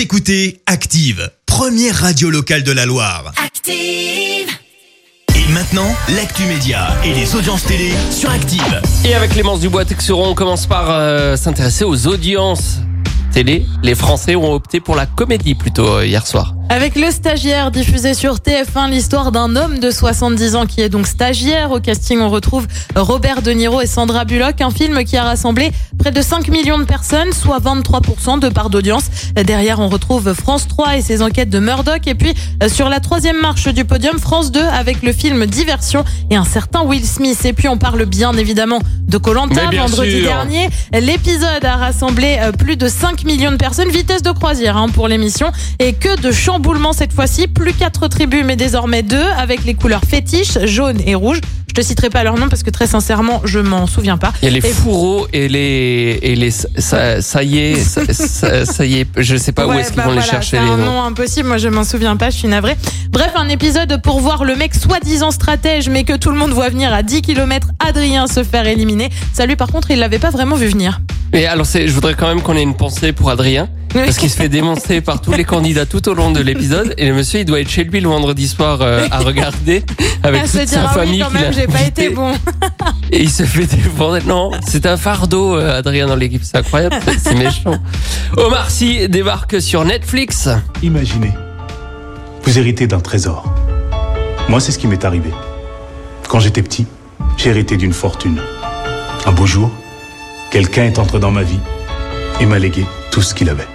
Vous écoutez Active, première radio locale de la Loire. Active. Et maintenant, l'actu média et les audiences télé sur Active. Et avec Clémence Dubois-Texeron, on commence par euh, s'intéresser aux audiences télé. Les Français ont opté pour la comédie plutôt euh, hier soir. Avec le stagiaire diffusé sur TF1, l'histoire d'un homme de 70 ans qui est donc stagiaire. Au casting, on retrouve Robert De Niro et Sandra Bullock, un film qui a rassemblé près de 5 millions de personnes, soit 23% de part d'audience. Derrière, on retrouve France 3 et ses enquêtes de Murdoch. Et puis, euh, sur la troisième marche du podium, France 2 avec le film Diversion et un certain Will Smith. Et puis, on parle bien évidemment de Colanta vendredi sûr. dernier. L'épisode a rassemblé euh, plus de 5 millions de personnes, vitesse de croisière hein, pour l'émission. Et que de chamboulements cette fois-ci. Plus quatre tribus, mais désormais deux, avec les couleurs fétiches, jaune et rouge. Je te citerai pas leur nom parce que très sincèrement, je m'en souviens pas. Il y a les Et- fourreaux et les et les ça, ça y est ça, ça- ça y est je sais pas où est-ce qu'ils bah vont les voilà, chercher c'est les un noms. nom impossible, moi je m'en souviens pas, je suis navrée. Bref, un épisode pour voir le mec soi-disant stratège, mais que tout le monde voit venir à 10 km, Adrien se faire éliminer. Ça lui par contre, il l'avait pas vraiment vu venir. Et alors je voudrais quand même qu'on ait une pensée pour Adrien Oui. parce qu'il se fait démonter par tous les candidats tout au long de l'épisode et le monsieur il doit être chez lui le vendredi soir euh, à regarder avec à toute se sa ah oui, famille quand qu'il a même, j'ai pas été bon. Et il se fait défendre. Non, c'est un fardeau, euh, Adrien, dans l'équipe. C'est incroyable. c'est- C'est méchant. Omar Sy débarque sur Netflix. Imaginez, vous héritez d'un trésor. Moi, c'est ce qui m'est arrivé. Quand j'étais petit, j'ai hérité d'une fortune. Un beau jour, quelqu'un est entré dans ma vie et m'a légué tout ce qu'il avait.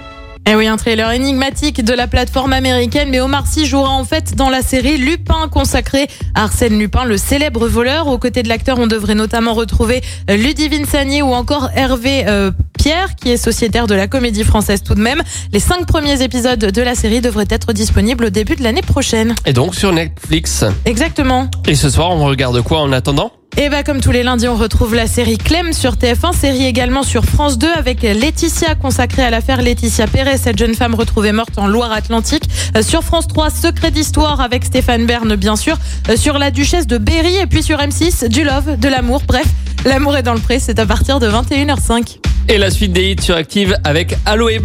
Eh oui, un trailer énigmatique de la plateforme américaine, mais Omar Sy jouera en fait dans la série Lupin consacrée à Arsène Lupin, le célèbre voleur. Aux côtés de l'acteur, on devrait notamment retrouver euh, Ludivine Sagné ou encore Hervé euh, Pierre, qui est sociétaire de la comédie française tout de même. Les cinq premiers épisodes de la série devraient être disponibles au début de l'année prochaine. Et donc sur Netflix. Exactement. Et ce soir, on regarde quoi en attendant? Et bah comme tous les lundis, on retrouve la série Clem sur TF1, série également sur France 2 avec Laetitia consacrée à l'affaire Laetitia Perret, cette jeune femme retrouvée morte en Loire-Atlantique. Euh, Sur France 3, Secret d'histoire avec Stéphane Bern bien sûr. Euh, Sur la Duchesse de Berry et puis sur M6, du love, de l'amour, bref. L'amour est dans le pré, c'est à partir de 21h05. Et la suite des hits sur Active avec Aloe.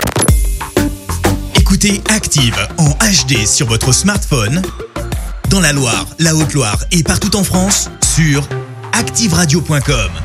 Écoutez Active en HD sur votre smartphone, dans la Loire, la Haute-Loire et partout en France, sur activeradio.com.